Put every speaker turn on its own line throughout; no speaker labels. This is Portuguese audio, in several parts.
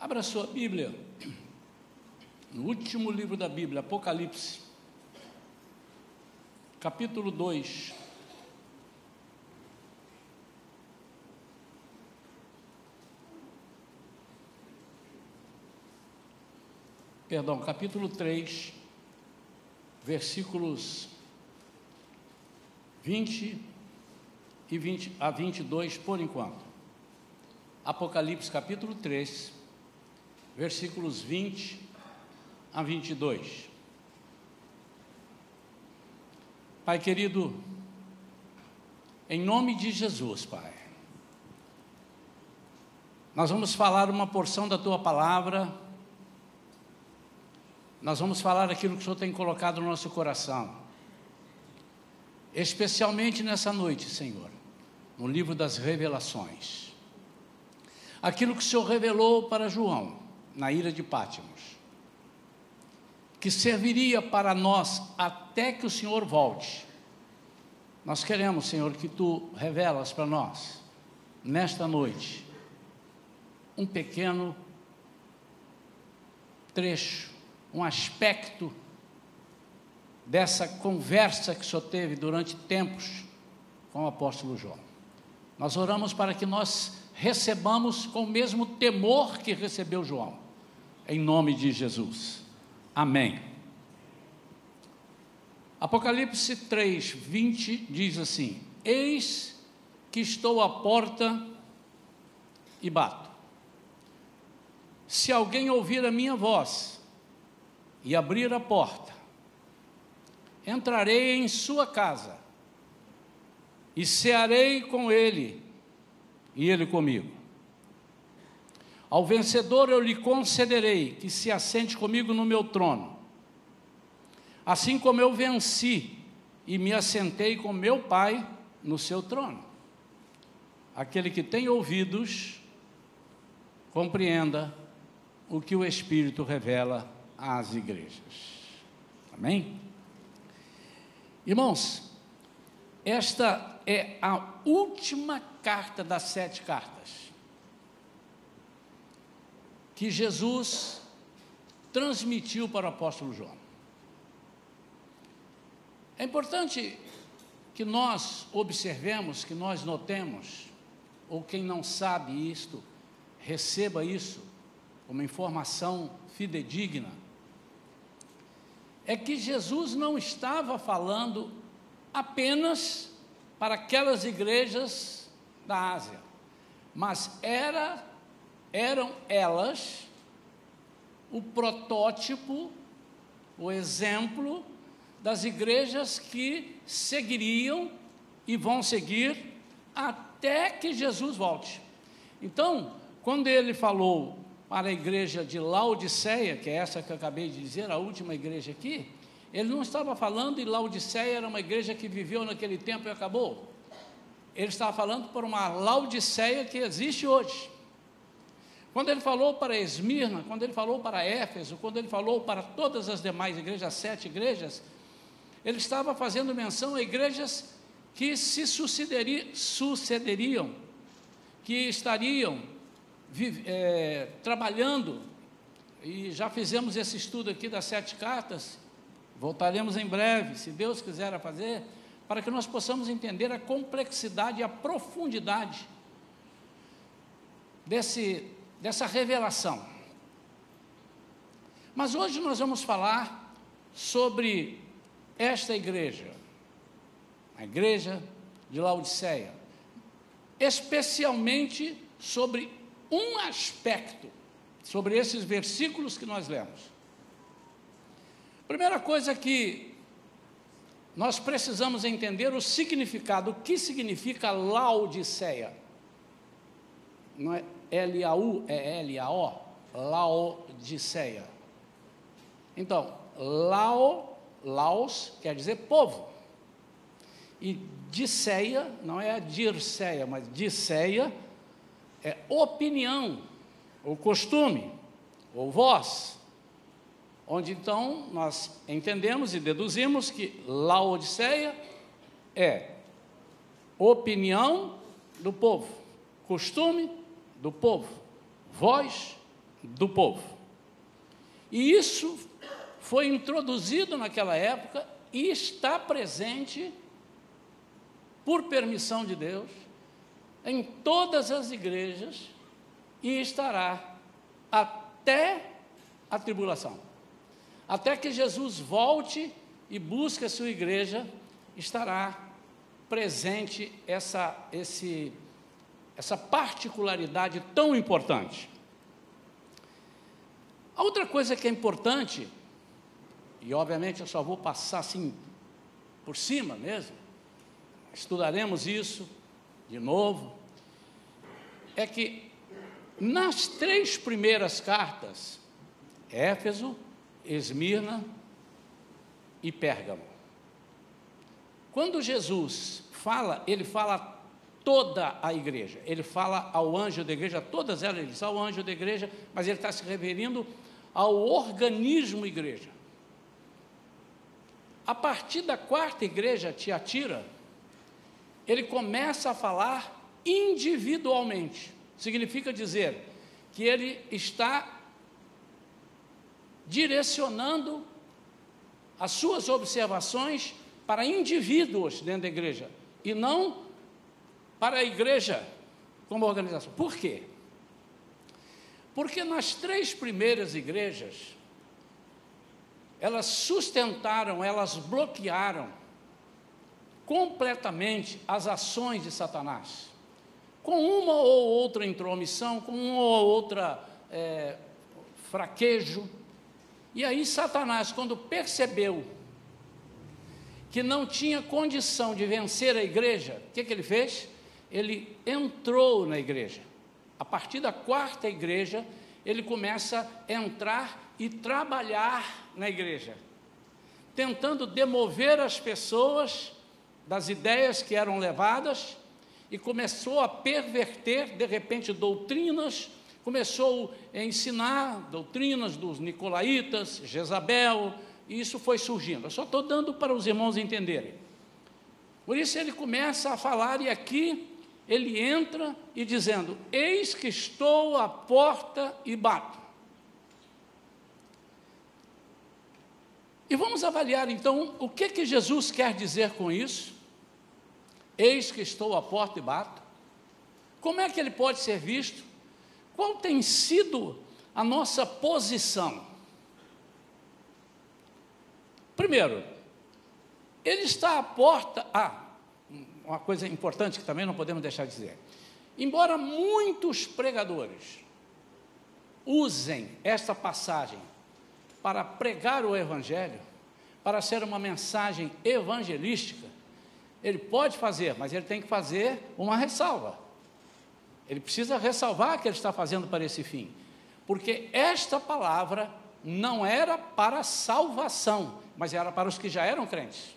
Abra sua Bíblia, no último livro da Bíblia, Apocalipse, capítulo 2. Perdão, capítulo 3, versículos 20 e 20 a 22 por enquanto. Apocalipse capítulo 3, versículos 20 a 22. Pai querido, em nome de Jesus, Pai, nós vamos falar uma porção da tua palavra, nós vamos falar aquilo que o Senhor tem colocado no nosso coração, especialmente nessa noite, Senhor, no livro das Revelações. Aquilo que o Senhor revelou para João, na ilha de Pátimos, que serviria para nós até que o Senhor volte. Nós queremos, Senhor, que tu revelas para nós, nesta noite, um pequeno trecho, um aspecto dessa conversa que o Senhor teve durante tempos com o apóstolo João. Nós oramos para que nós recebamos com o mesmo temor que recebeu João, em nome de Jesus. Amém. Apocalipse 3, 20 diz assim: Eis que estou à porta e bato. Se alguém ouvir a minha voz e abrir a porta, entrarei em sua casa e cearei com ele e ele comigo. Ao vencedor eu lhe concederei que se assente comigo no meu trono, assim como eu venci e me assentei com meu Pai no seu trono. Aquele que tem ouvidos, compreenda o que o Espírito revela às igrejas. Amém? Irmãos, esta é a última carta das sete cartas que Jesus transmitiu para o apóstolo João. É importante que nós observemos, que nós notemos, ou quem não sabe isto, receba isso como informação fidedigna, é que Jesus não estava falando apenas para aquelas igrejas da Ásia, mas era, eram elas o protótipo, o exemplo das igrejas que seguiriam e vão seguir até que Jesus volte. Então, quando ele falou para a igreja de Laodiceia, que é essa que eu acabei de dizer, a última igreja aqui, ele não estava falando e Laodiceia era uma igreja que viveu naquele tempo e acabou. Ele estava falando por uma Laodiceia que existe hoje. Quando ele falou para Esmirna, quando ele falou para Éfeso, quando ele falou para todas as demais igrejas, as sete igrejas, ele estava fazendo menção a igrejas que se sucederiam, que estariam é, trabalhando, e já fizemos esse estudo aqui das sete cartas, Voltaremos em breve, se Deus quiser fazer, para que nós possamos entender a complexidade e a profundidade desse, dessa revelação. Mas hoje nós vamos falar sobre esta igreja, a igreja de Laodiceia, especialmente sobre um aspecto, sobre esses versículos que nós lemos. Primeira coisa que nós precisamos entender o significado, o que significa Laodiceia. Não é L-A-U, é L-A-O, Laodiceia. Então, Lao, Laos quer dizer povo. E Diceia, não é a Dirceia, mas Diceia é opinião, ou costume, ou voz onde então nós entendemos e deduzimos que Laodiceia é opinião do povo, costume do povo, voz do povo. E isso foi introduzido naquela época e está presente, por permissão de Deus, em todas as igrejas e estará até a tribulação. Até que Jesus volte e busque a sua igreja, estará presente essa, esse, essa particularidade tão importante. A outra coisa que é importante, e obviamente eu só vou passar assim por cima mesmo, estudaremos isso de novo, é que nas três primeiras cartas, Éfeso, Esmirna e Pérgamo, quando Jesus fala, ele fala toda a igreja, ele fala ao anjo da igreja, todas elas, ele diz ao anjo da igreja, mas ele está se referindo ao organismo igreja. A partir da quarta igreja, Tiatira, ele começa a falar individualmente. Significa dizer que ele está direcionando as suas observações para indivíduos dentro da igreja e não para a igreja como organização. Por quê? Porque nas três primeiras igrejas, elas sustentaram, elas bloquearam completamente as ações de Satanás. Com uma ou outra intromissão, com uma ou outra é, fraquejo. E aí Satanás, quando percebeu que não tinha condição de vencer a igreja, o que, que ele fez? Ele entrou na igreja. A partir da quarta igreja, ele começa a entrar e trabalhar na igreja, tentando demover as pessoas das ideias que eram levadas e começou a perverter, de repente, doutrinas, começou a ensinar doutrinas dos nicolaítas, Jezabel, e isso foi surgindo. Eu só estou dando para os irmãos entenderem. Por isso ele começa a falar, e aqui ele entra e dizendo: Eis que estou à porta e bato. E vamos avaliar então o que que Jesus quer dizer com isso. Eis que estou à porta e bato. Como é que ele pode ser visto? Qual tem sido a nossa posição? Primeiro, ele está à porta. Ah, uma coisa importante que também não podemos deixar de dizer. Embora muitos pregadores usem esta passagem para pregar o Evangelho, para ser uma mensagem evangelística, ele pode fazer, mas ele tem que fazer uma ressalva. Ele precisa ressalvar que ele está fazendo para esse fim, porque esta palavra não era para salvação, mas era para os que já eram crentes.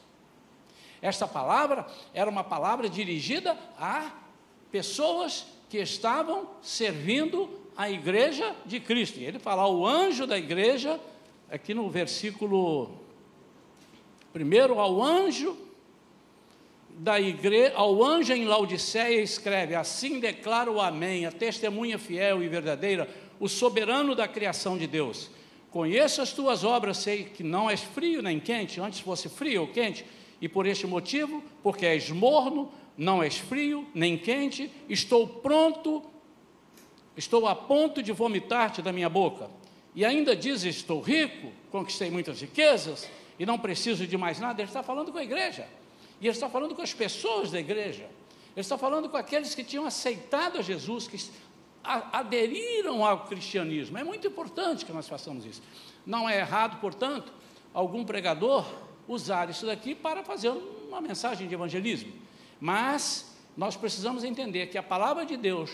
Esta palavra era uma palavra dirigida a pessoas que estavam servindo a igreja de Cristo. E ele fala ao anjo da igreja, aqui no versículo primeiro, ao anjo da igreja, ao anjo em Laodiceia escreve: Assim declara o Amém, a testemunha fiel e verdadeira, o soberano da criação de Deus. Conheço as tuas obras, sei que não és frio nem quente, antes fosse frio ou quente e por este motivo, porque és morno, não és frio, nem quente, estou pronto, estou a ponto de vomitar-te da minha boca. E ainda diz: Estou rico, conquistei muitas riquezas e não preciso de mais nada. Ele está falando com a igreja, e ele está falando com as pessoas da igreja, ele está falando com aqueles que tinham aceitado a Jesus, que aderiram ao cristianismo. É muito importante que nós façamos isso. Não é errado, portanto, algum pregador usar isso daqui para fazer uma mensagem de evangelismo. Mas nós precisamos entender que a palavra de Deus,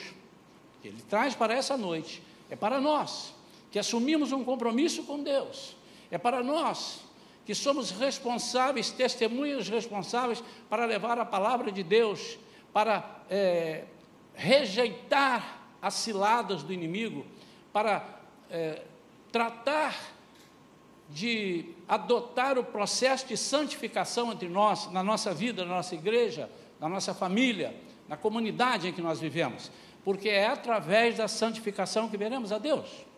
que Ele traz para essa noite, é para nós, que assumimos um compromisso com Deus, é para nós, que somos responsáveis, testemunhas responsáveis para levar a palavra de Deus, para é, rejeitar as ciladas do inimigo, para é, tratar de adotar o processo de santificação entre nós, na nossa vida, na nossa igreja, na nossa família, na comunidade em que nós vivemos, porque é através da santificação que veremos a Deus.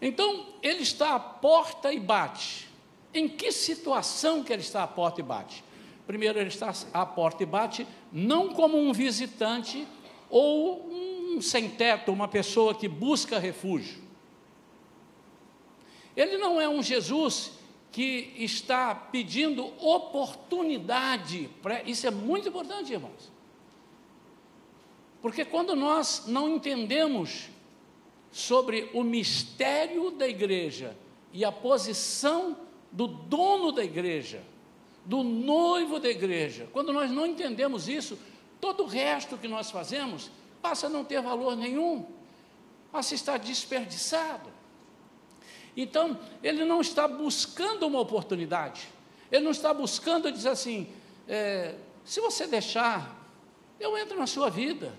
Então, ele está à porta e bate. Em que situação que ele está à porta e bate? Primeiro, ele está à porta e bate, não como um visitante ou um sem-teto, uma pessoa que busca refúgio. Ele não é um Jesus que está pedindo oportunidade. Isso é muito importante, irmãos. Porque quando nós não entendemos sobre o mistério da igreja e a posição do dono da igreja, do noivo da igreja, quando nós não entendemos isso, todo o resto que nós fazemos passa a não ter valor nenhum, passa a estar desperdiçado. Então, ele não está buscando uma oportunidade, ele não está buscando dizer assim: é, se você deixar, eu entro na sua vida.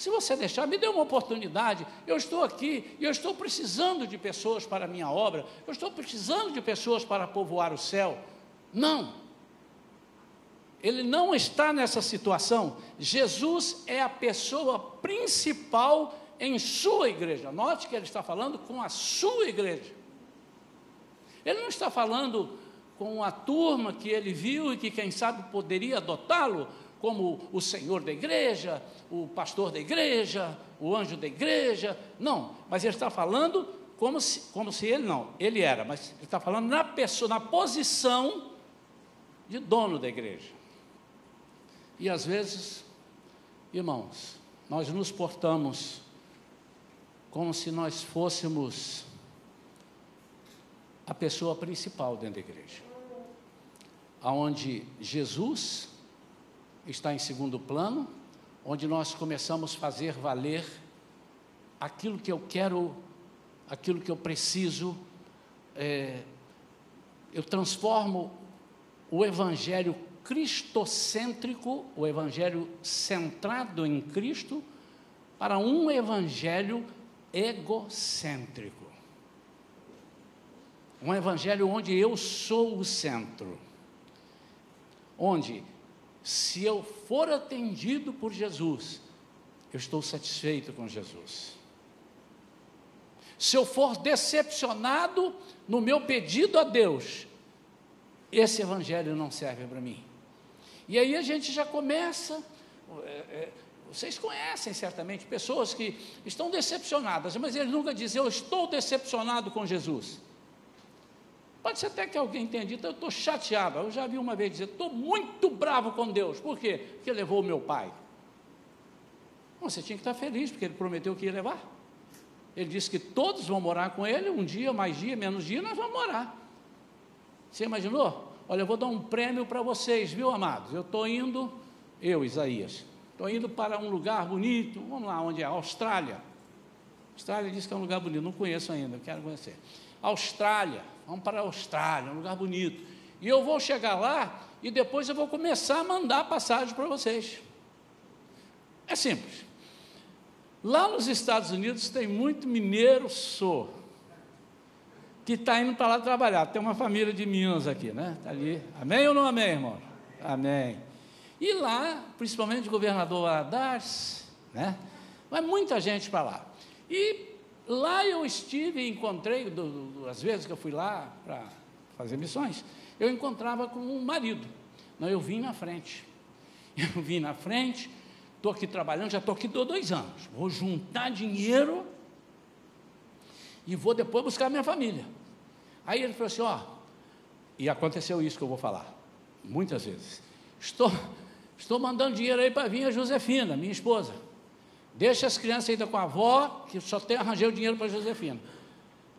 Se você deixar, me dê uma oportunidade. Eu estou aqui e eu estou precisando de pessoas para a minha obra. Eu estou precisando de pessoas para povoar o céu. Não. Ele não está nessa situação. Jesus é a pessoa principal em sua igreja. Note que ele está falando com a sua igreja. Ele não está falando com a turma que ele viu e que, quem sabe, poderia adotá-lo como o senhor da igreja, o pastor da igreja, o anjo da igreja. Não, mas ele está falando como se, como se ele não, ele era, mas ele está falando na pessoa, na posição de dono da igreja. E às vezes, irmãos, nós nos portamos como se nós fôssemos a pessoa principal dentro da igreja. Aonde Jesus está em segundo plano, onde nós começamos a fazer valer aquilo que eu quero, aquilo que eu preciso. É, eu transformo o evangelho cristocêntrico, o evangelho centrado em Cristo, para um evangelho egocêntrico. Um evangelho onde eu sou o centro. Onde, se eu for atendido por Jesus, eu estou satisfeito com Jesus. Se eu for decepcionado no meu pedido a Deus, esse evangelho não serve para mim. E aí a gente já começa. É, é, vocês conhecem certamente pessoas que estão decepcionadas, mas eles nunca dizem, eu estou decepcionado com Jesus. Pode ser até que alguém tenha dito, eu estou chateado. Eu já vi uma vez dizer, estou muito bravo com Deus. Por quê? Porque levou o meu pai. Você tinha que estar feliz, porque ele prometeu que ia levar. Ele disse que todos vão morar com ele, um dia, mais dia, menos dia, nós vamos morar. Você imaginou? Olha, eu vou dar um prêmio para vocês, viu, amados? Eu estou indo, eu, Isaías, estou indo para um lugar bonito, vamos lá, onde é? Austrália. Austrália diz que é um lugar bonito, não conheço ainda, quero conhecer. Austrália, vamos para a Austrália, um lugar bonito. E eu vou chegar lá e depois eu vou começar a mandar passagem para vocês. É simples. Lá nos Estados Unidos tem muito mineiro sou que está indo para lá trabalhar. Tem uma família de Minas aqui, né? Está ali. Amém ou não amém, irmão? Amém. E lá, principalmente o governador Valadares, né? Vai muita gente para lá. E Lá eu estive e encontrei, do, do, vezes que eu fui lá para fazer missões, eu encontrava com um marido. Não, eu vim na frente. Eu vim na frente, estou aqui trabalhando, já estou aqui dois anos. Vou juntar dinheiro e vou depois buscar minha família. Aí ele falou assim: ó, e aconteceu isso que eu vou falar, muitas vezes. Estou, estou mandando dinheiro aí para vir a Josefina, minha esposa. Deixa as crianças ainda com a avó, que só tem arranjei o dinheiro para Josefina.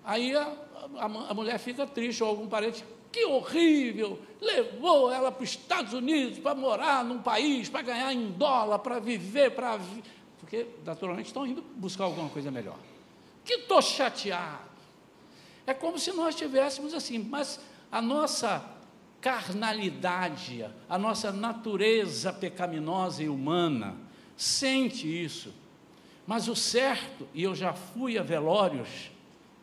Aí a, a, a, mulher fica triste, ou algum parente, que horrível, levou ela para os Estados Unidos para morar num país, para ganhar em dólar, para viver, para. Porque, naturalmente, estão indo buscar alguma coisa melhor. Que estou chateado. É como se nós tivéssemos assim, mas a nossa carnalidade, a nossa natureza pecaminosa e humana, sente isso. Mas o certo, e eu já fui a velórios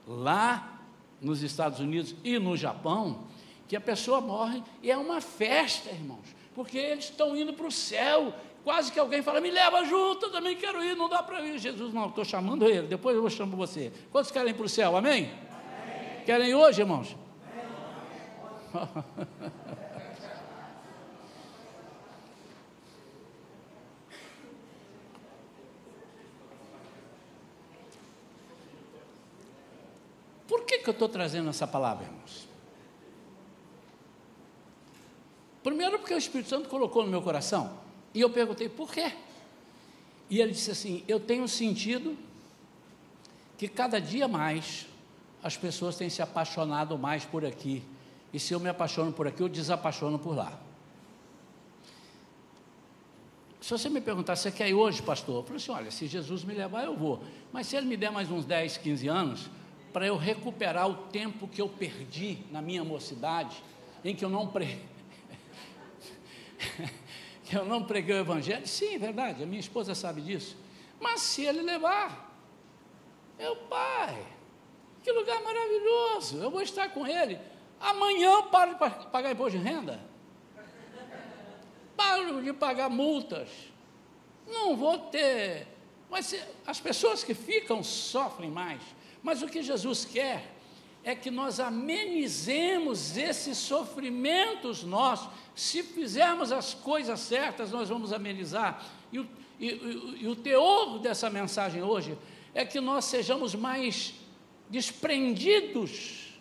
lá nos Estados Unidos e no Japão, que a pessoa morre e é uma festa, irmãos, porque eles estão indo para o céu. Quase que alguém fala, me leva junto, eu também quero ir, não dá para ir. Jesus, não, estou chamando ele, depois eu chamar você. Quantos querem ir para o céu, amém? Querem ir hoje, irmãos? Por que, que eu estou trazendo essa palavra, irmãos? Primeiro, porque o Espírito Santo colocou no meu coração. E eu perguntei, por quê? E ele disse assim: Eu tenho sentido que cada dia mais as pessoas têm se apaixonado mais por aqui. E se eu me apaixono por aqui, eu desapaixono por lá. Se você me perguntar, você quer ir hoje, pastor? Eu falei assim: olha, se Jesus me levar, eu vou. Mas se ele me der mais uns 10, 15 anos, para eu recuperar o tempo que eu perdi na minha mocidade, em que eu não pre... que eu não preguei o evangelho, sim, é verdade, a minha esposa sabe disso. Mas se ele levar, meu pai, que lugar maravilhoso, eu vou estar com ele. Amanhã eu paro de pagar imposto de renda. Paro de pagar multas. Não vou ter. Mas as pessoas que ficam sofrem mais. Mas o que Jesus quer é que nós amenizemos esses sofrimentos nossos. Se fizermos as coisas certas, nós vamos amenizar. E o, e, e, o teor dessa mensagem hoje é que nós sejamos mais desprendidos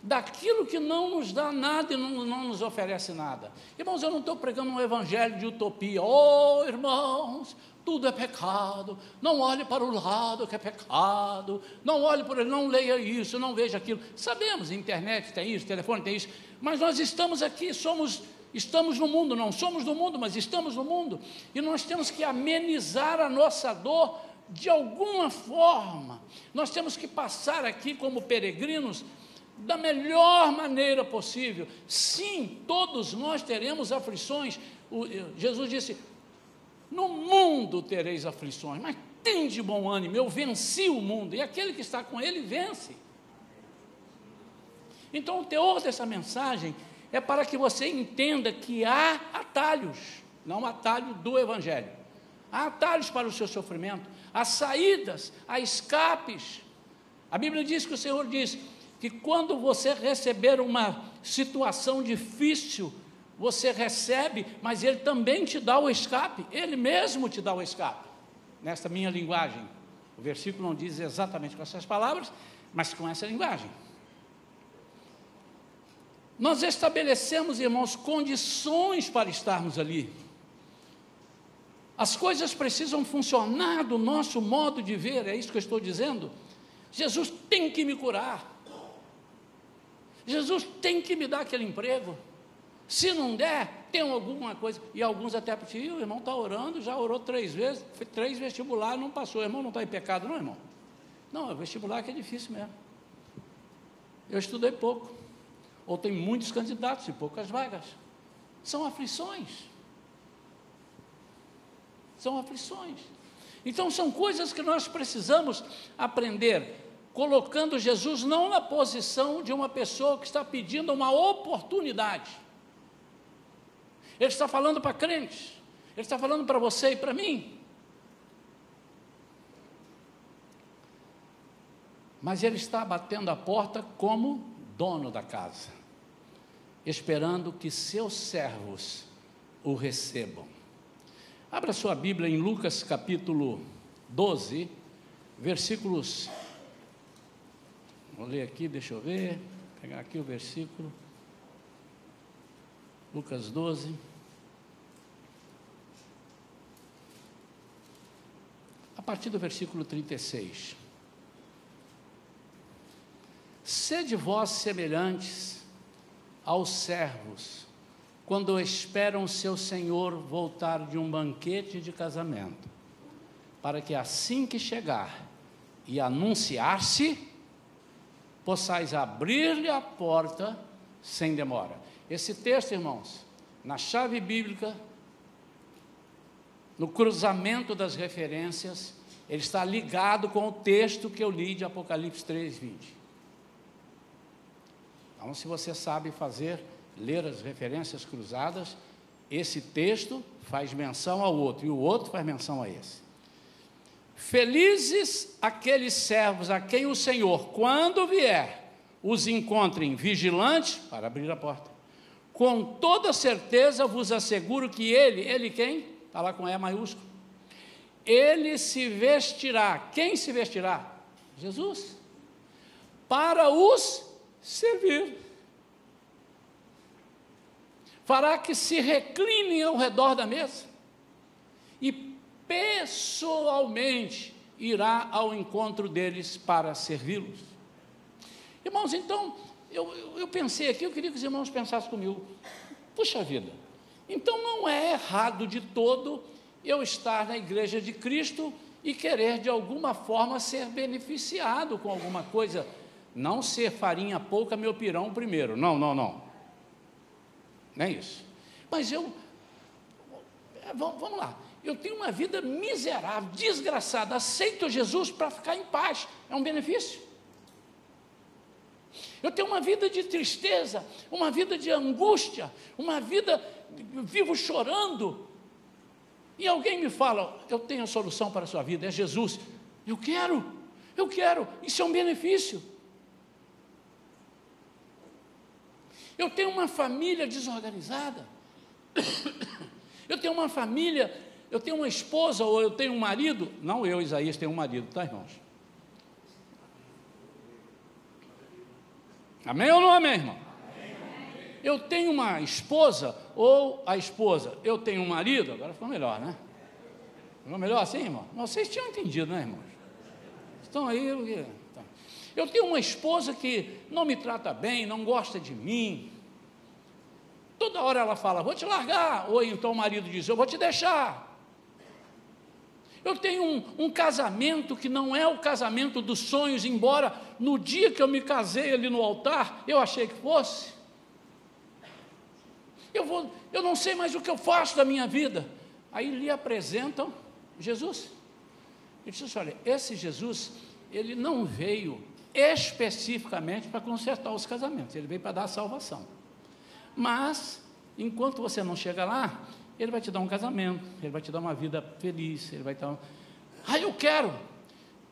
daquilo que não nos dá nada e não, não nos oferece nada. Irmãos, eu não estou pregando um evangelho de utopia. Oh, irmãos, tudo é pecado. Não olhe para o lado que é pecado. Não olhe por ele, não leia isso, não veja aquilo. Sabemos, internet tem isso, telefone tem isso, mas nós estamos aqui, somos estamos no mundo, não somos do mundo, mas estamos no mundo, e nós temos que amenizar a nossa dor de alguma forma. Nós temos que passar aqui como peregrinos da melhor maneira possível. Sim, todos nós teremos aflições. O, Jesus disse: No mundo tereis aflições, mas tem de bom ânimo, eu venci o mundo, e aquele que está com ele vence. Então, o teor dessa mensagem é para que você entenda que há atalhos, não atalho do Evangelho. Há atalhos para o seu sofrimento, há saídas, há escapes. A Bíblia diz que o Senhor diz: que quando você receber uma situação difícil, você recebe, mas Ele também te dá o escape, Ele mesmo te dá o escape. Nesta minha linguagem, o versículo não diz exatamente com essas palavras, mas com essa linguagem. Nós estabelecemos, irmãos, condições para estarmos ali. As coisas precisam funcionar do nosso modo de ver, é isso que eu estou dizendo. Jesus tem que me curar. Jesus tem que me dar aquele emprego. Se não der, tem alguma coisa. E alguns até pediram, o irmão está orando, já orou três vezes, três vestibular, não passou. O irmão não está em pecado, não, irmão? Não, é vestibular que é difícil mesmo. Eu estudei pouco. Ou tem muitos candidatos e poucas vagas. São aflições. São aflições. Então são coisas que nós precisamos aprender colocando Jesus não na posição de uma pessoa que está pedindo uma oportunidade. Ele está falando para crentes, ele está falando para você e para mim. Mas ele está batendo a porta como dono da casa, esperando que seus servos o recebam. Abra sua Bíblia em Lucas capítulo 12, versículos Vou ler aqui, deixa eu ver. Pegar aqui o versículo. Lucas 12. A partir do versículo 36. Sede vós semelhantes aos servos, quando esperam seu senhor voltar de um banquete de casamento, para que assim que chegar e anunciar-se, possais abrir-lhe a porta sem demora. Esse texto, irmãos, na chave bíblica, no cruzamento das referências, ele está ligado com o texto que eu li de Apocalipse 3, 20. Então, se você sabe fazer, ler as referências cruzadas, esse texto faz menção ao outro e o outro faz menção a esse. Felizes aqueles servos a quem o Senhor, quando vier, os encontrem vigilantes para abrir a porta. Com toda certeza vos asseguro que ele, ele quem? Está lá com E maiúsculo. Ele se vestirá. Quem se vestirá? Jesus. Para os servir. Fará que se reclinem ao redor da mesa e pessoalmente irá ao encontro deles para servi-los. Irmãos, então, eu, eu pensei aqui, eu queria que os irmãos pensassem comigo. Puxa vida, então não é errado de todo eu estar na igreja de Cristo e querer de alguma forma ser beneficiado com alguma coisa. Não ser farinha pouca, meu pirão primeiro. Não, não, não. Não é isso. Mas eu. É, vamos lá. Eu tenho uma vida miserável, desgraçada. Aceito Jesus para ficar em paz. É um benefício. Eu tenho uma vida de tristeza, uma vida de angústia, uma vida vivo chorando. E alguém me fala, eu tenho a solução para a sua vida, é Jesus. Eu quero, eu quero, isso é um benefício. Eu tenho uma família desorganizada. Eu tenho uma família, eu tenho uma esposa ou eu tenho um marido. Não eu, Isaías, tenho um marido, tá, irmãos? Amém ou não amém, irmão? Eu tenho uma esposa ou a esposa, eu tenho um marido, agora ficou melhor, né? Ficou melhor assim, irmão? Vocês tinham entendido, né, irmãos? Estão aí. Tá. eu tenho uma esposa que não me trata bem, não gosta de mim. Toda hora ela fala, vou te largar. Ou então o marido diz, eu vou te deixar. Eu tenho um, um, casamento que não é o casamento dos sonhos, embora no dia que eu me casei ali no altar, eu achei que fosse. Eu, vou, eu não sei mais o que eu faço da minha vida. Aí lhe apresentam Jesus. Ele disse assim, olha, esse Jesus, ele não veio especificamente para consertar os casamentos, ele veio para dar a salvação. Mas, enquanto você não chega lá, ele vai te dar um casamento, ele vai te dar uma vida feliz, ele vai dar. Ah, eu quero!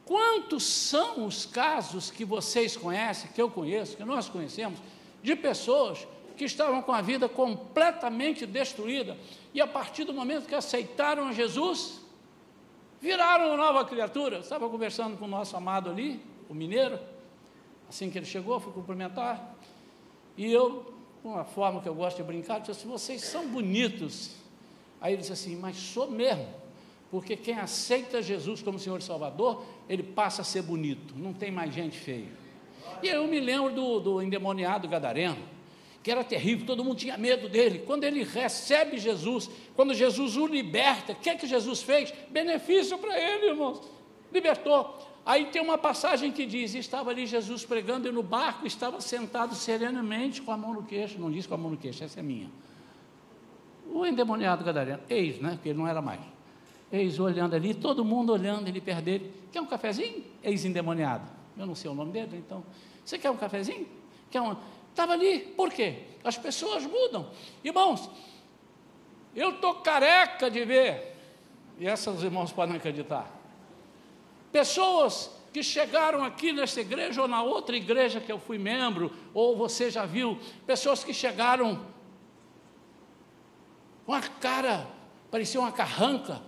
Quantos são os casos que vocês conhecem, que eu conheço, que nós conhecemos, de pessoas que estavam com a vida completamente destruída e a partir do momento que aceitaram Jesus, viraram uma nova criatura. Eu estava conversando com o nosso amado ali, o mineiro, assim que ele chegou, fui cumprimentar, e eu, com uma forma que eu gosto de brincar, disse assim: vocês são bonitos. Aí ele disse assim: Mas sou mesmo, porque quem aceita Jesus como Senhor e Salvador, ele passa a ser bonito, não tem mais gente feia. E eu me lembro do, do endemoniado gadareno, que era terrível, todo mundo tinha medo dele. Quando ele recebe Jesus, quando Jesus o liberta, o que é que Jesus fez? Benefício para ele, irmãos. Libertou. Aí tem uma passagem que diz: estava ali Jesus pregando e no barco estava sentado serenamente com a mão no queixo. Não diz com a mão no queixo, essa é minha o endemoniado gadareno, ex, né? Porque ele não era mais. Ex olhando ali, todo mundo olhando ele perto dele. Quer um cafezinho? Ex-endemoniado. Eu não sei o nome dele, então. Você quer um cafezinho? Quer um. Estava ali, por quê? As pessoas mudam. Irmãos, eu estou careca de ver, e essas irmãos podem acreditar. Pessoas que chegaram aqui nessa igreja ou na outra igreja que eu fui membro, ou você já viu, pessoas que chegaram uma cara, parecia uma carranca,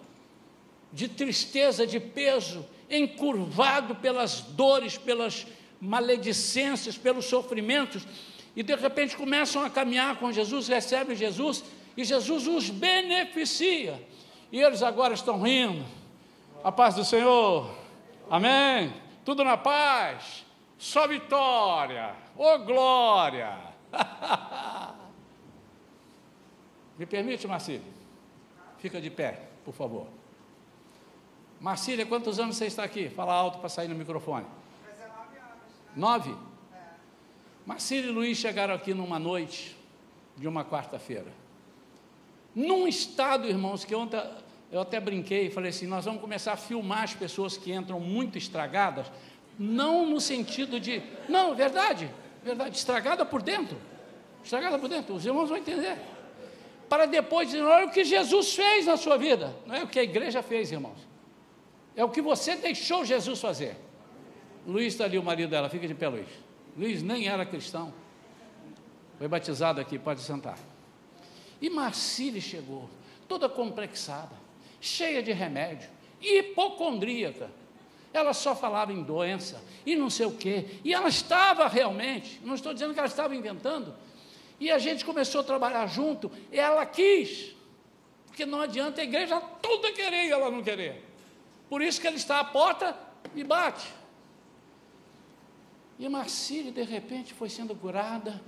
de tristeza, de peso, encurvado pelas dores, pelas maledicências, pelos sofrimentos, e de repente começam a caminhar com Jesus, recebem Jesus, e Jesus os beneficia. E eles agora estão rindo. A paz do Senhor. Amém. Tudo na paz. Só vitória. Ô oh, glória. Me permite, Marcília? Fica de pé, por favor. Marcília, quantos anos você está aqui? Fala alto para sair no microfone. 19 anos. Nove? É. Marcília e Luiz chegaram aqui numa noite de uma quarta-feira. Num estado, irmãos, que ontem eu até brinquei e falei assim: nós vamos começar a filmar as pessoas que entram muito estragadas, não no sentido de. Não, verdade, verdade, estragada por dentro. Estragada por dentro, os irmãos vão entender para depois dizer: olha o que Jesus fez na sua vida. Não é o que a igreja fez, irmãos. É o que você deixou Jesus fazer. Luiz está ali, o marido dela, fica de pé, Luiz. Luiz nem era cristão. Foi batizado aqui, pode sentar. E Marcília chegou, toda complexada, cheia de remédio, hipocondríaca. Ela só falava em doença e não sei o quê. E ela estava realmente, não estou dizendo que ela estava inventando. E a gente começou a trabalhar junto, ela quis. Porque não adianta a igreja toda querer e ela não querer. Por isso que ele está à porta e bate. E Marcília, de repente, foi sendo curada.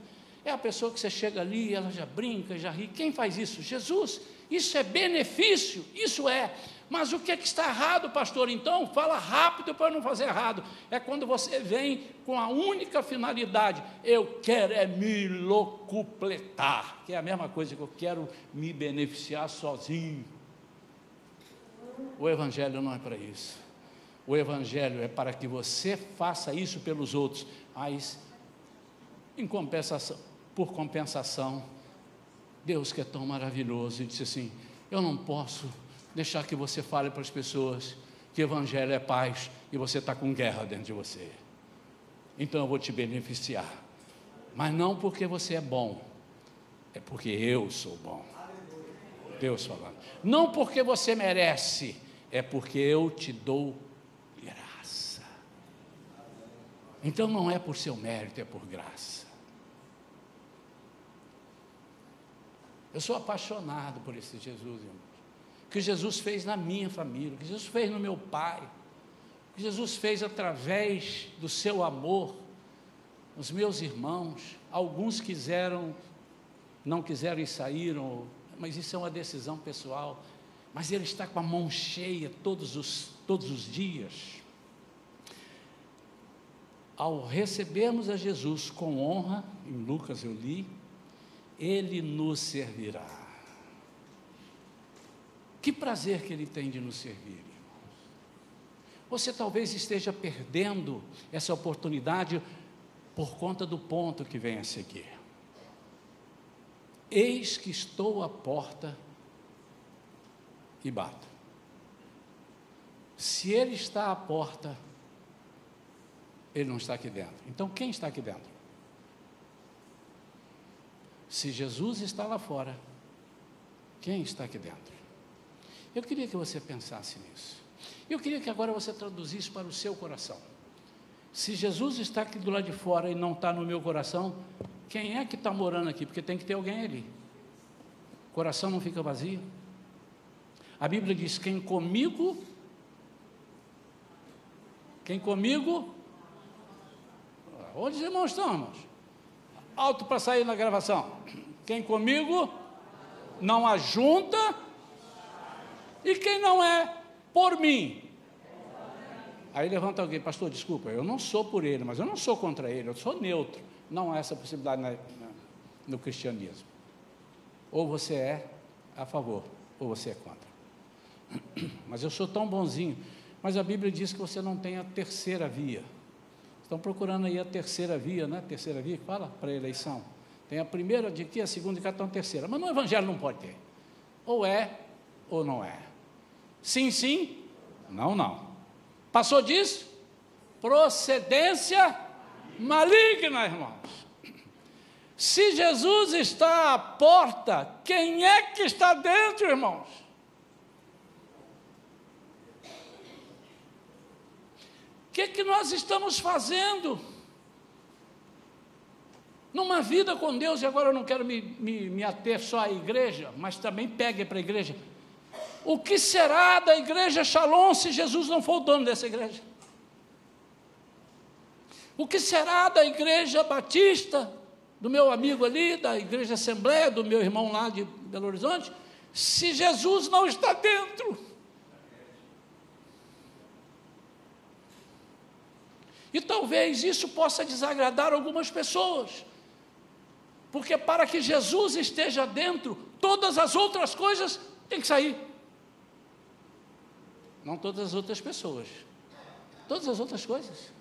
É a pessoa que você chega ali, ela já brinca, já ri. Quem faz isso? Jesus. Isso é benefício, isso é. Mas o que, é que está errado, pastor? Então, fala rápido para não fazer errado. É quando você vem com a única finalidade: eu quero é me locupletar, que é a mesma coisa que eu quero me beneficiar sozinho. O Evangelho não é para isso. O Evangelho é para que você faça isso pelos outros, mas em compensação, por compensação, Deus que é tão maravilhoso e disse assim: Eu não posso deixar que você fale para as pessoas que Evangelho é paz e você está com guerra dentro de você. Então eu vou te beneficiar, mas não porque você é bom, é porque eu sou bom. Deus falando. Não porque você merece, é porque eu te dou graça. Então não é por seu mérito, é por graça. Eu sou apaixonado por esse Jesus, irmão. Que Jesus fez na minha família, que Jesus fez no meu pai, que Jesus fez através do seu amor, os meus irmãos, alguns quiseram, não quiseram e saíram, mas isso é uma decisão pessoal. Mas ele está com a mão cheia todos os, todos os dias. Ao recebermos a Jesus com honra, em Lucas eu li, ele nos servirá. Que prazer que ele tem de nos servir. Você talvez esteja perdendo essa oportunidade por conta do ponto que vem a seguir. Eis que estou à porta e bato. Se ele está à porta, ele não está aqui dentro. Então quem está aqui dentro? Se Jesus está lá fora, quem está aqui dentro? Eu queria que você pensasse nisso. Eu queria que agora você traduzisse para o seu coração. Se Jesus está aqui do lado de fora e não está no meu coração, quem é que está morando aqui? Porque tem que ter alguém ali. O coração não fica vazio. A Bíblia diz: quem comigo, quem comigo, onde os irmãos estão, irmãos? Alto para sair na gravação. Quem comigo não ajunta, e quem não é por mim. Aí levanta alguém, pastor, desculpa, eu não sou por ele, mas eu não sou contra ele, eu sou neutro. Não há essa possibilidade na, na, no cristianismo. Ou você é a favor, ou você é contra. Mas eu sou tão bonzinho. Mas a Bíblia diz que você não tem a terceira via. Estão procurando aí a terceira via, né? Terceira via, fala para a eleição. Tem a primeira de aqui, a segunda de cá, então a terceira. Mas no Evangelho não pode ter. Ou é, ou não é. Sim, sim, não, não. Passou disso? Procedência maligna, irmãos. Se Jesus está à porta, quem é que está dentro, irmãos? O que, que nós estamos fazendo? Numa vida com Deus, e agora eu não quero me, me, me ater só à igreja, mas também pegue para a igreja. O que será da igreja Shalom se Jesus não for o dono dessa igreja? O que será da igreja batista, do meu amigo ali, da igreja Assembleia, do meu irmão lá de Belo Horizonte, se Jesus não está dentro? E talvez isso possa desagradar algumas pessoas, porque para que Jesus esteja dentro, todas as outras coisas têm que sair. Não todas as outras pessoas, todas as outras coisas.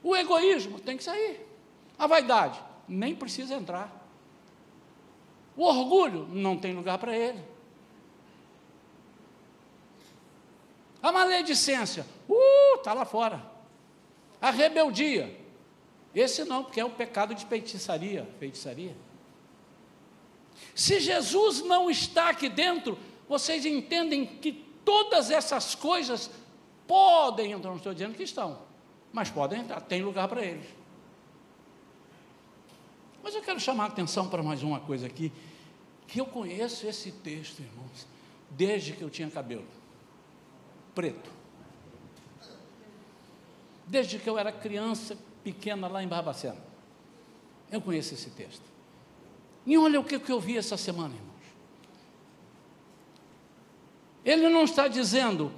O egoísmo tem que sair. A vaidade nem precisa entrar. O orgulho não tem lugar para ele. A maledicência, uh, está lá fora. A rebeldia. Esse não, porque é o pecado de feitiçaria, feitiçaria. Se Jesus não está aqui dentro, vocês entendem que todas essas coisas podem entrar, não estou dizendo que estão, mas podem entrar, tem lugar para eles. Mas eu quero chamar a atenção para mais uma coisa aqui, que eu conheço esse texto, irmãos, desde que eu tinha cabelo preto. Desde que eu era criança pequena lá em Barbacena. Eu conheço esse texto. E olha o que, que eu vi essa semana, irmãos. Ele não está dizendo,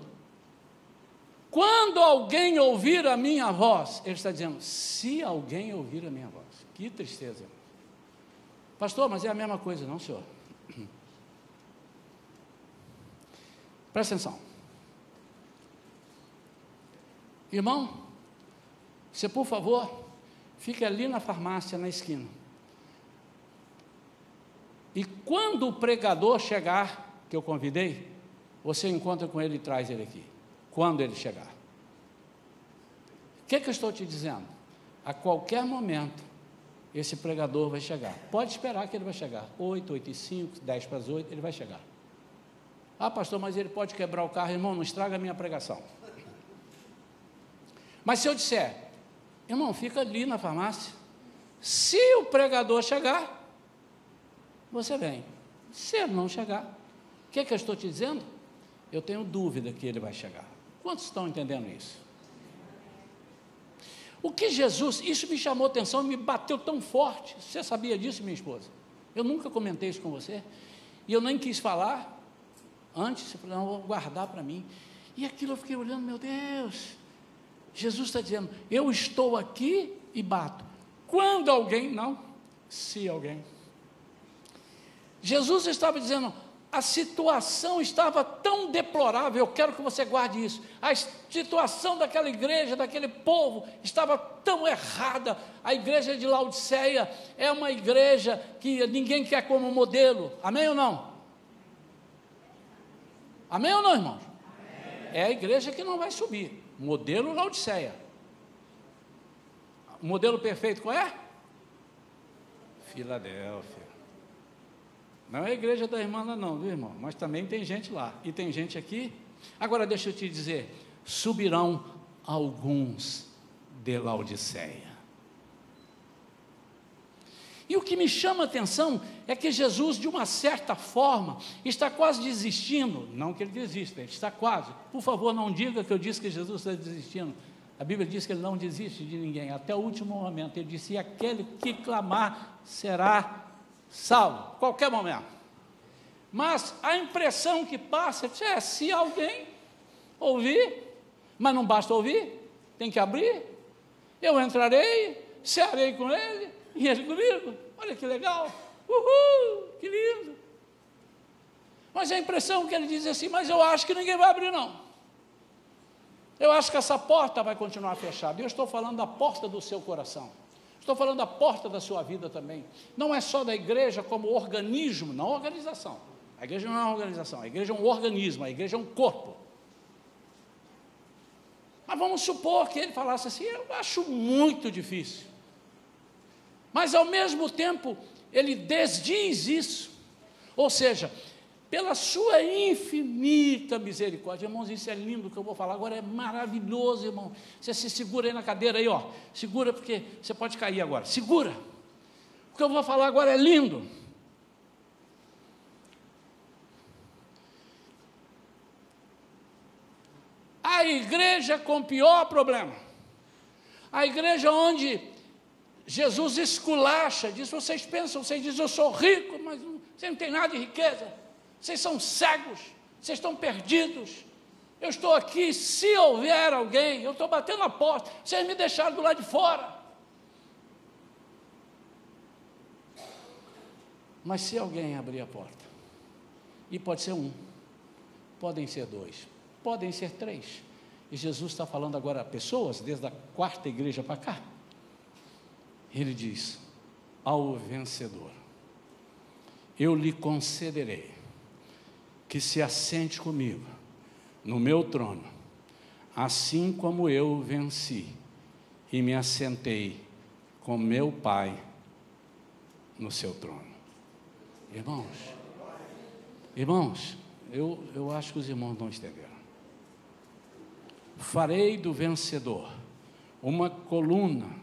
quando alguém ouvir a minha voz, ele está dizendo, se alguém ouvir a minha voz. Que tristeza. Pastor, mas é a mesma coisa, não, senhor? Presta atenção. Irmão, você, por favor, fique ali na farmácia, na esquina. E quando o pregador chegar, que eu convidei, você encontra com ele e traz ele aqui. Quando ele chegar. O que, que eu estou te dizendo? A qualquer momento, esse pregador vai chegar. Pode esperar que ele vai chegar. 8, 8 e 5, 10 para as 8, ele vai chegar. Ah, pastor, mas ele pode quebrar o carro, irmão, não estraga a minha pregação. Mas se eu disser, irmão, fica ali na farmácia. Se o pregador chegar, você vem. Se ele não chegar, o que, é que eu estou te dizendo? Eu tenho dúvida que ele vai chegar. Quantos estão entendendo isso? O que Jesus, isso me chamou atenção, me bateu tão forte. Você sabia disso, minha esposa? Eu nunca comentei isso com você. E eu nem quis falar antes. Você falou, não, vou guardar para mim. E aquilo eu fiquei olhando, meu Deus. Jesus está dizendo, eu estou aqui e bato. Quando alguém, não, se alguém. Jesus estava dizendo, a situação estava tão deplorável, eu quero que você guarde isso. A situação daquela igreja, daquele povo, estava tão errada. A igreja de Laodiceia é uma igreja que ninguém quer como modelo. Amém ou não? Amém ou não, irmãos? É a igreja que não vai subir. Modelo Laodiceia. O modelo perfeito qual é? Filadélfia. Não é a igreja da irmã não, viu irmão? Mas também tem gente lá. E tem gente aqui. Agora deixa eu te dizer: subirão alguns de Laodiceia. E o que me chama a atenção é que Jesus, de uma certa forma, está quase desistindo. Não que ele desista, ele está quase. Por favor, não diga que eu disse que Jesus está desistindo. A Bíblia diz que ele não desiste de ninguém, até o último momento. Ele disse: e aquele que clamar será salvo, qualquer momento. Mas a impressão que passa é: se alguém ouvir, mas não basta ouvir, tem que abrir, eu entrarei, cearei com ele, e ele comigo. Olha que legal, uhul, que lindo. Mas a impressão que ele diz é assim: mas eu acho que ninguém vai abrir, não. Eu acho que essa porta vai continuar fechada. Eu estou falando da porta do seu coração. Estou falando da porta da sua vida também. Não é só da igreja como organismo, não organização. A igreja não é uma organização, a igreja é um organismo, a igreja é um corpo. Mas vamos supor que ele falasse assim: eu acho muito difícil. Mas ao mesmo tempo, ele desdiz isso. Ou seja, pela sua infinita misericórdia. Irmãos, isso é lindo que eu vou falar agora, é maravilhoso, irmão. Você se segura aí na cadeira aí, ó. Segura porque você pode cair agora. Segura. O que eu vou falar agora é lindo. A igreja com pior problema. A igreja onde Jesus esculacha, diz: vocês pensam, vocês dizem, eu sou rico, mas você não tem nada de riqueza. Vocês são cegos, vocês estão perdidos. Eu estou aqui, se houver alguém, eu estou batendo a porta, vocês me deixaram do lado de fora. Mas se alguém abrir a porta, e pode ser um, podem ser dois, podem ser três, e Jesus está falando agora a pessoas, desde a quarta igreja para cá, ele diz: ao vencedor, eu lhe concederei que se assente comigo no meu trono, assim como eu venci e me assentei com meu Pai no seu trono. Irmãos, irmãos, eu, eu acho que os irmãos não entenderam. Farei do vencedor uma coluna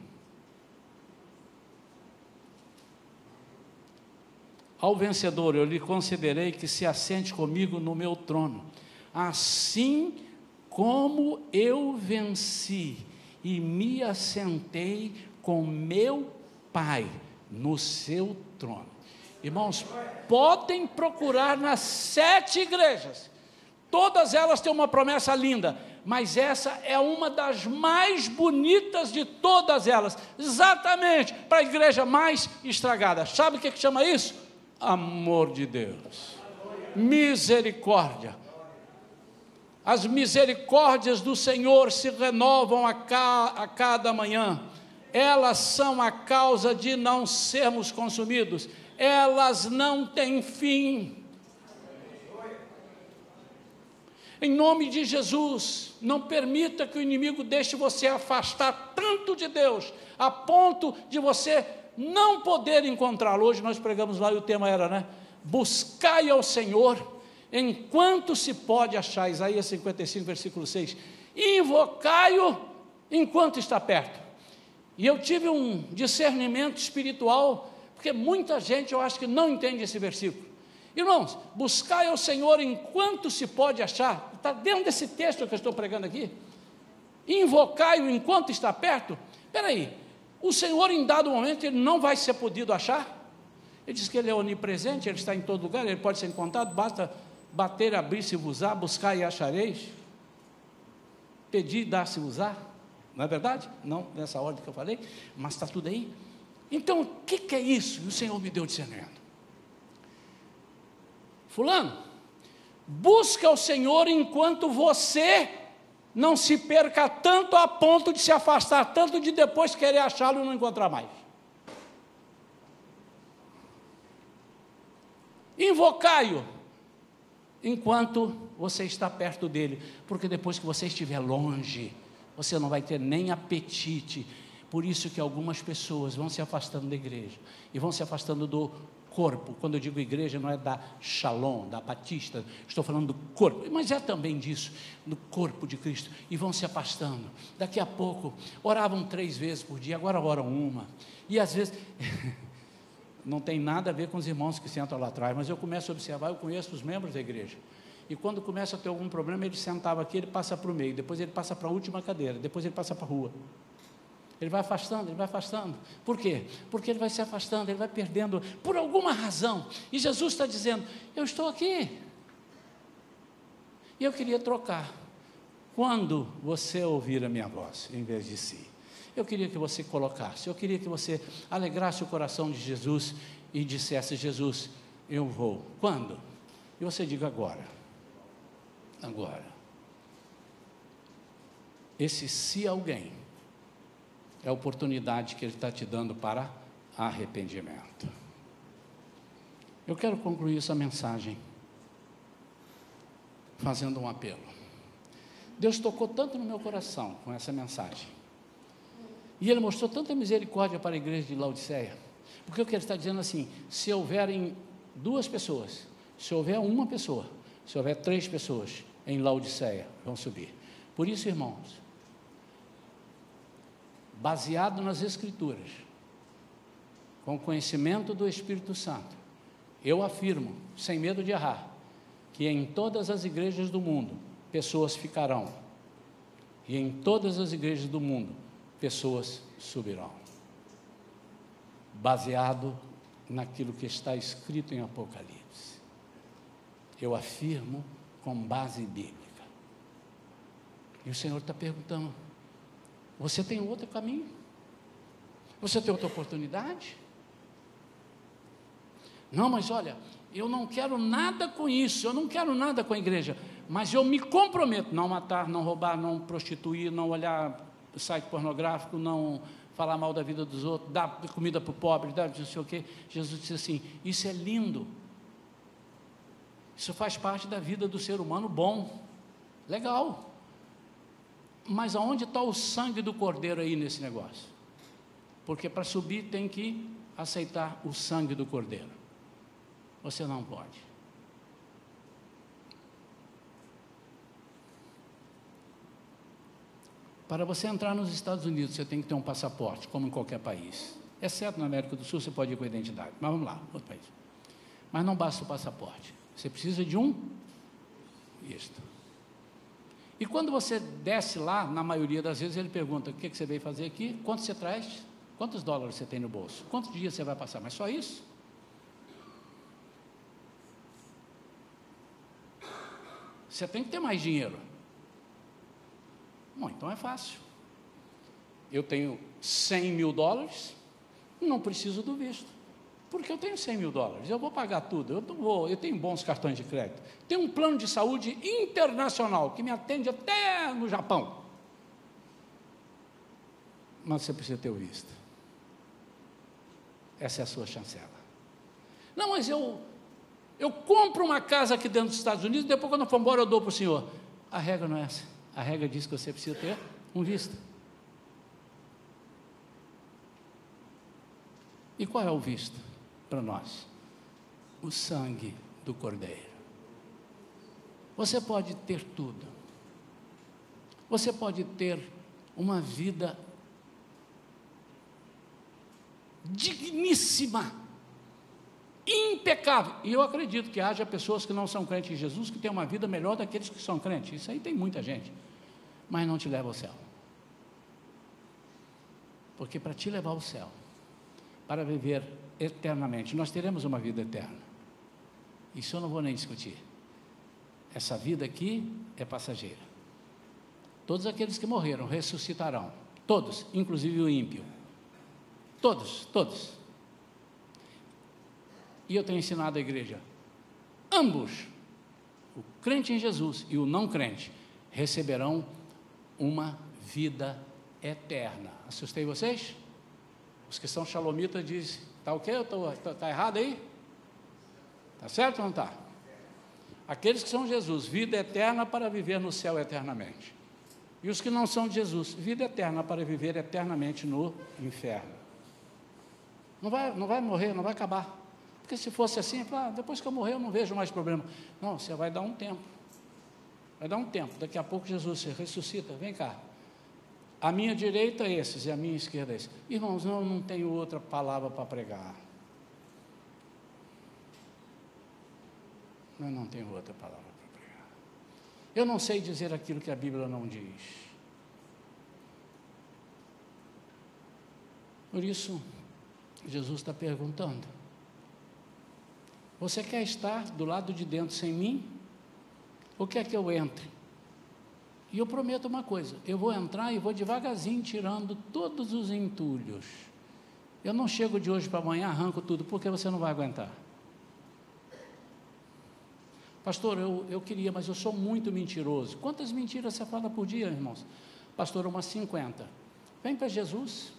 Ao vencedor eu lhe concederei que se assente comigo no meu trono, assim como eu venci e me assentei com meu Pai no seu trono. Irmãos, podem procurar nas sete igrejas, todas elas têm uma promessa linda, mas essa é uma das mais bonitas de todas elas, exatamente para a igreja mais estragada. Sabe o que, que chama isso? Amor de Deus, misericórdia. As misericórdias do Senhor se renovam a, ca, a cada manhã, elas são a causa de não sermos consumidos, elas não têm fim. Em nome de Jesus, não permita que o inimigo deixe você afastar tanto de Deus, a ponto de você não poder encontrá-lo. Hoje nós pregamos lá e o tema era, né? Buscai ao Senhor enquanto se pode achar. Isaías 55, versículo 6. Invocai-o enquanto está perto. E eu tive um discernimento espiritual, porque muita gente eu acho que não entende esse versículo. Irmãos, buscai ao Senhor enquanto se pode achar, está dentro desse texto que eu estou pregando aqui. Invocai-o enquanto está perto. Espera aí, o Senhor, em dado momento, ele não vai ser podido achar. Ele diz que ele é onipresente, ele está em todo lugar, ele pode ser encontrado, basta bater, abrir, se usar, buscar e achareis. Pedir, dar, se usar. Não é verdade? Não nessa ordem que eu falei, mas está tudo aí. Então, o que, que é isso? E o Senhor me deu discernimento. Fulano, busca o Senhor enquanto você não se perca tanto a ponto de se afastar tanto de depois querer achá-lo e não encontrar mais. Invocai-o enquanto você está perto dele, porque depois que você estiver longe, você não vai ter nem apetite. Por isso que algumas pessoas vão se afastando da igreja e vão se afastando do corpo. Quando eu digo igreja, não é da Shalom, da Batista, estou falando do corpo, mas é também disso, do corpo de Cristo. E vão se afastando. Daqui a pouco, oravam três vezes por dia, agora oram uma. E às vezes. não tem nada a ver com os irmãos que sentam lá atrás, mas eu começo a observar, eu conheço os membros da igreja. E quando começa a ter algum problema, ele sentava aqui, ele passa para o meio, depois ele passa para a última cadeira, depois ele passa para a rua. Ele vai afastando, ele vai afastando. Por quê? Porque ele vai se afastando, ele vai perdendo por alguma razão. E Jesus está dizendo: Eu estou aqui. E eu queria trocar. Quando você ouvir a minha voz, em vez de si, eu queria que você colocasse, eu queria que você alegrasse o coração de Jesus e dissesse: Jesus, eu vou. Quando? E você diga agora. Agora. Esse se alguém é a oportunidade que Ele está te dando para arrependimento. Eu quero concluir essa mensagem fazendo um apelo. Deus tocou tanto no meu coração com essa mensagem. E Ele mostrou tanta misericórdia para a igreja de Laodiceia. Porque o que Ele está dizendo assim: se houverem duas pessoas, se houver uma pessoa, se houver três pessoas em Laodiceia, vão subir. Por isso, irmãos, baseado nas Escrituras, com conhecimento do Espírito Santo, eu afirmo, sem medo de errar, que em todas as igrejas do mundo pessoas ficarão, e em todas as igrejas do mundo pessoas subirão. Baseado naquilo que está escrito em Apocalipse. Eu afirmo com base bíblica. E o Senhor está perguntando: você tem outro caminho. Você tem outra oportunidade. Não, mas olha, eu não quero nada com isso, eu não quero nada com a igreja, mas eu me comprometo não matar, não roubar, não prostituir, não olhar site pornográfico, não falar mal da vida dos outros, dar comida para o pobre, dar não sei o quê. Jesus disse assim: Isso é lindo. Isso faz parte da vida do ser humano bom. Legal. Mas aonde está o sangue do cordeiro aí nesse negócio? Porque para subir tem que aceitar o sangue do cordeiro. Você não pode. Para você entrar nos Estados Unidos, você tem que ter um passaporte, como em qualquer país. Exceto na América do Sul, você pode ir com a identidade. Mas vamos lá, outro país. Mas não basta o passaporte. Você precisa de um visto. E quando você desce lá, na maioria das vezes, ele pergunta: o que, que você veio fazer aqui? Quanto você traz? Quantos dólares você tem no bolso? Quantos dias você vai passar? Mas só isso? Você tem que ter mais dinheiro. Bom, então é fácil. Eu tenho 100 mil dólares, não preciso do visto. Porque eu tenho 100 mil dólares, eu vou pagar tudo, eu, vou, eu tenho bons cartões de crédito. Tenho um plano de saúde internacional que me atende até no Japão. Mas você precisa ter o visto. Essa é a sua chancela. Não, mas eu, eu compro uma casa aqui dentro dos Estados Unidos, depois quando eu for embora eu dou para o senhor. A regra não é essa. A regra diz que você precisa ter um visto. E qual é o visto para nós? O sangue do Cordeiro. Você pode ter tudo. Você pode ter uma vida digníssima, impecável. E eu acredito que haja pessoas que não são crentes em Jesus que têm uma vida melhor daqueles que são crentes. Isso aí tem muita gente. Mas não te leva ao céu. Porque para te levar ao céu, para viver eternamente, nós teremos uma vida eterna. Isso eu não vou nem discutir. Essa vida aqui é passageira. Todos aqueles que morreram ressuscitarão. Todos, inclusive o ímpio. Todos, todos. E eu tenho ensinado a igreja: ambos, o crente em Jesus e o não crente, receberão uma vida eterna. Assustei vocês? Os que são xalomitas dizem: está o quê? Está tá errado aí? Está certo ou não está? Aqueles que são Jesus, vida eterna para viver no céu eternamente. E os que não são Jesus, vida eterna para viver eternamente no inferno. Não vai, não vai morrer, não vai acabar. Porque se fosse assim, ah, depois que eu morrer eu não vejo mais problema. Não, você vai dar um tempo. Vai dar um tempo. Daqui a pouco Jesus ressuscita. Vem cá. A minha direita é esses e a minha esquerda é esses. Irmãos, não, não tenho outra palavra para pregar. Eu não tenho outra palavra para pregar. Eu não sei dizer aquilo que a Bíblia não diz. Por isso, Jesus está perguntando: Você quer estar do lado de dentro sem mim? Ou quer que eu entre? E eu prometo uma coisa: eu vou entrar e vou devagarzinho tirando todos os entulhos. Eu não chego de hoje para amanhã, arranco tudo, porque você não vai aguentar. Pastor, eu, eu queria, mas eu sou muito mentiroso. Quantas mentiras você fala por dia, irmãos? Pastor, umas 50. Vem para Jesus.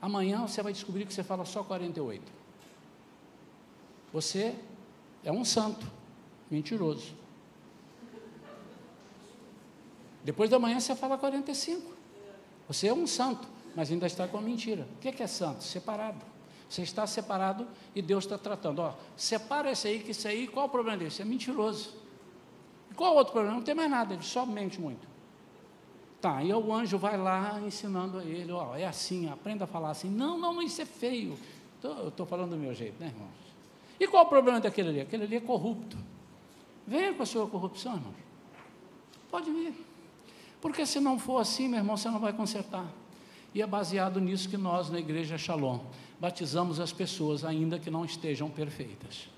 Amanhã você vai descobrir que você fala só 48. Você é um santo, mentiroso. Depois da manhã você fala 45. Você é um santo, mas ainda está com a mentira. O que é, santo? Separado. Você está separado e Deus está tratando. Ó, separa esse aí, que esse aí, qual o problema desse? É mentiroso. E qual outro problema? Não tem mais nada, ele só mente muito. Tá, e o anjo vai lá ensinando a ele, ó, é assim, aprenda a falar assim. Não, não, isso é feio. Tô, eu estou falando do meu jeito, né, irmãos? E qual o problema daquele ali? Aquele ali é corrupto. Venha com a sua corrupção, irmãos. Pode vir. Porque se não for assim, meu irmão, você não vai consertar. E é baseado nisso que nós, na igreja Shalom, batizamos as pessoas, ainda que não estejam perfeitas,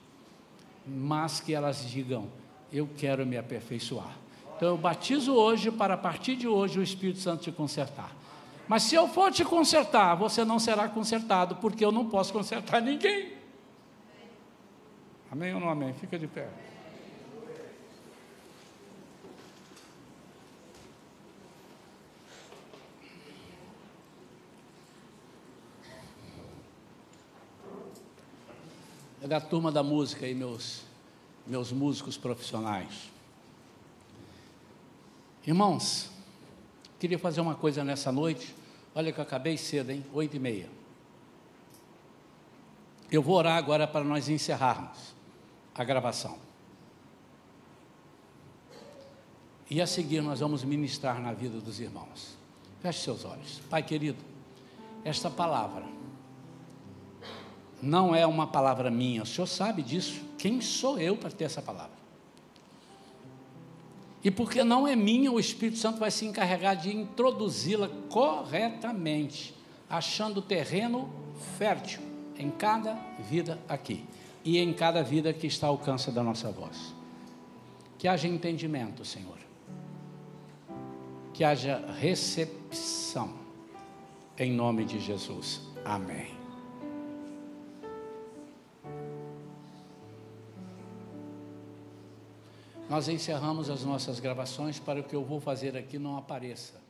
mas que elas digam: Eu quero me aperfeiçoar. Então eu batizo hoje para a partir de hoje o Espírito Santo te consertar. Mas se eu for te consertar, você não será consertado, porque eu não posso consertar ninguém. Amém ou não amém? Fica de pé. Da turma da música aí, meus, meus músicos profissionais. Irmãos, Queria fazer uma coisa nessa noite. Olha que eu acabei cedo, hein? Oito e meia. Eu vou orar agora para nós encerrarmos a gravação. E a seguir nós vamos ministrar na vida dos irmãos. Feche seus olhos. Pai querido, esta palavra não é uma palavra minha, o Senhor sabe disso. Quem sou eu para ter essa palavra? E porque não é minha, o Espírito Santo vai se encarregar de introduzi-la corretamente, achando terreno fértil em cada vida aqui e em cada vida que está ao alcance da nossa voz. Que haja entendimento, Senhor. Que haja recepção. Em nome de Jesus. Amém. Nós encerramos as nossas gravações para que eu vou fazer aqui não apareça.